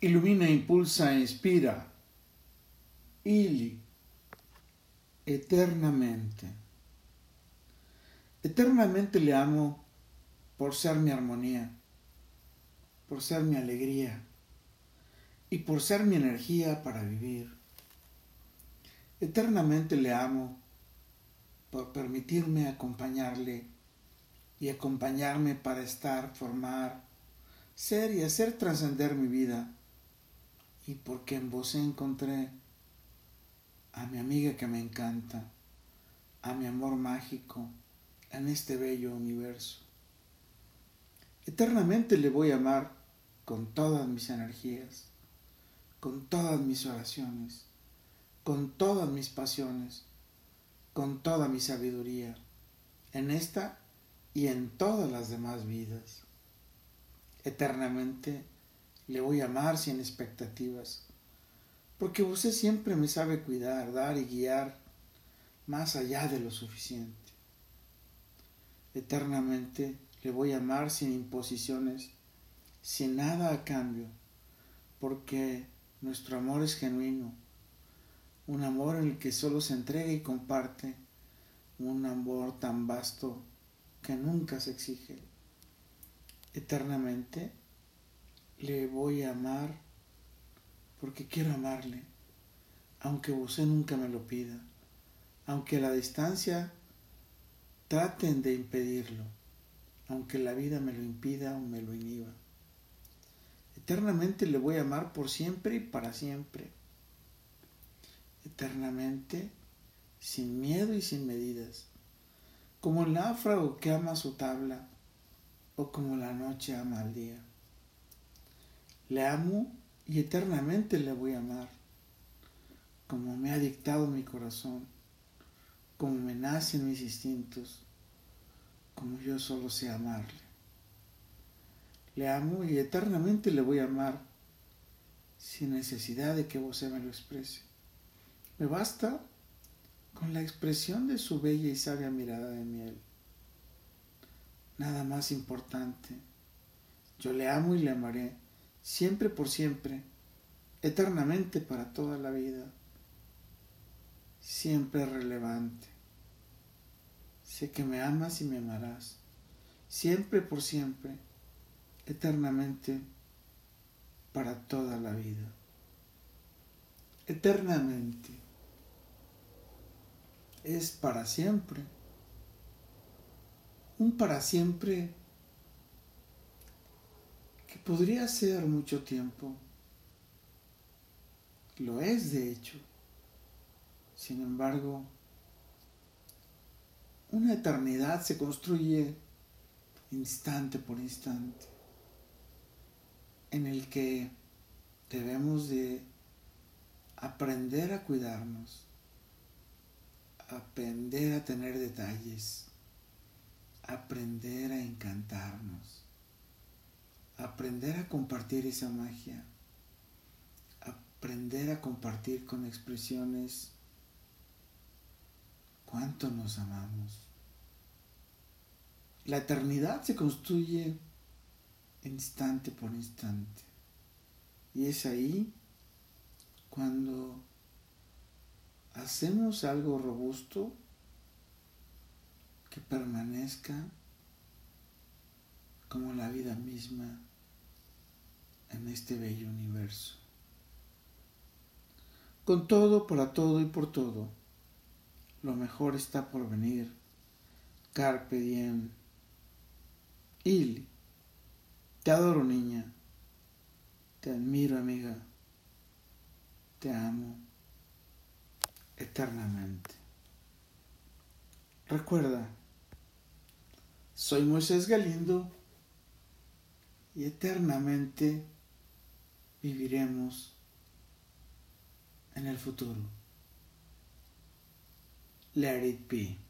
ilumina, impulsa, inspira. Ili, eternamente. Eternamente le amo por ser mi armonía, por ser mi alegría y por ser mi energía para vivir. Eternamente le amo por permitirme acompañarle y acompañarme para estar, formar, ser y hacer trascender mi vida. Y porque en vos encontré a mi amiga que me encanta, a mi amor mágico en este bello universo. Eternamente le voy a amar con todas mis energías, con todas mis oraciones, con todas mis pasiones, con toda mi sabiduría, en esta y en todas las demás vidas. Eternamente le voy a amar sin expectativas, porque usted siempre me sabe cuidar, dar y guiar más allá de lo suficiente. Eternamente le voy a amar sin imposiciones, sin nada a cambio, porque nuestro amor es genuino, un amor en el que solo se entrega y comparte, un amor tan vasto que nunca se exige. Eternamente le voy a amar porque quiero amarle, aunque usted nunca me lo pida, aunque a la distancia traten de impedirlo, aunque la vida me lo impida o me lo inhiba. Eternamente le voy a amar por siempre y para siempre. Eternamente, sin miedo y sin medidas, como el náufrago que ama su tabla o como la noche ama al día. Le amo y eternamente le voy a amar, como me ha dictado mi corazón, como me nacen mis instintos, como yo solo sé amarle. Le amo y eternamente le voy a amar sin necesidad de que vos me lo exprese. Me basta con la expresión de su bella y sabia mirada de miel. Nada más importante. Yo le amo y le amaré siempre por siempre, eternamente para toda la vida, siempre relevante. Sé que me amas y me amarás, siempre por siempre, eternamente para toda la vida. Eternamente es para siempre. Un para siempre podría ser mucho tiempo. Lo es, de hecho. Sin embargo, una eternidad se construye instante por instante, en el que debemos de aprender a cuidarnos, aprender a tener detalles, aprender a encantarnos aprender a compartir esa magia, aprender a compartir con expresiones cuánto nos amamos. La eternidad se construye instante por instante. Y es ahí cuando hacemos algo robusto que permanezca como la vida misma en este bello universo. Con todo, para todo y por todo, lo mejor está por venir. Carpe diem. Il. Te adoro, niña. Te admiro, amiga. Te amo eternamente. Recuerda, soy Moisés Galindo y eternamente viviremos en el futuro. Let it be.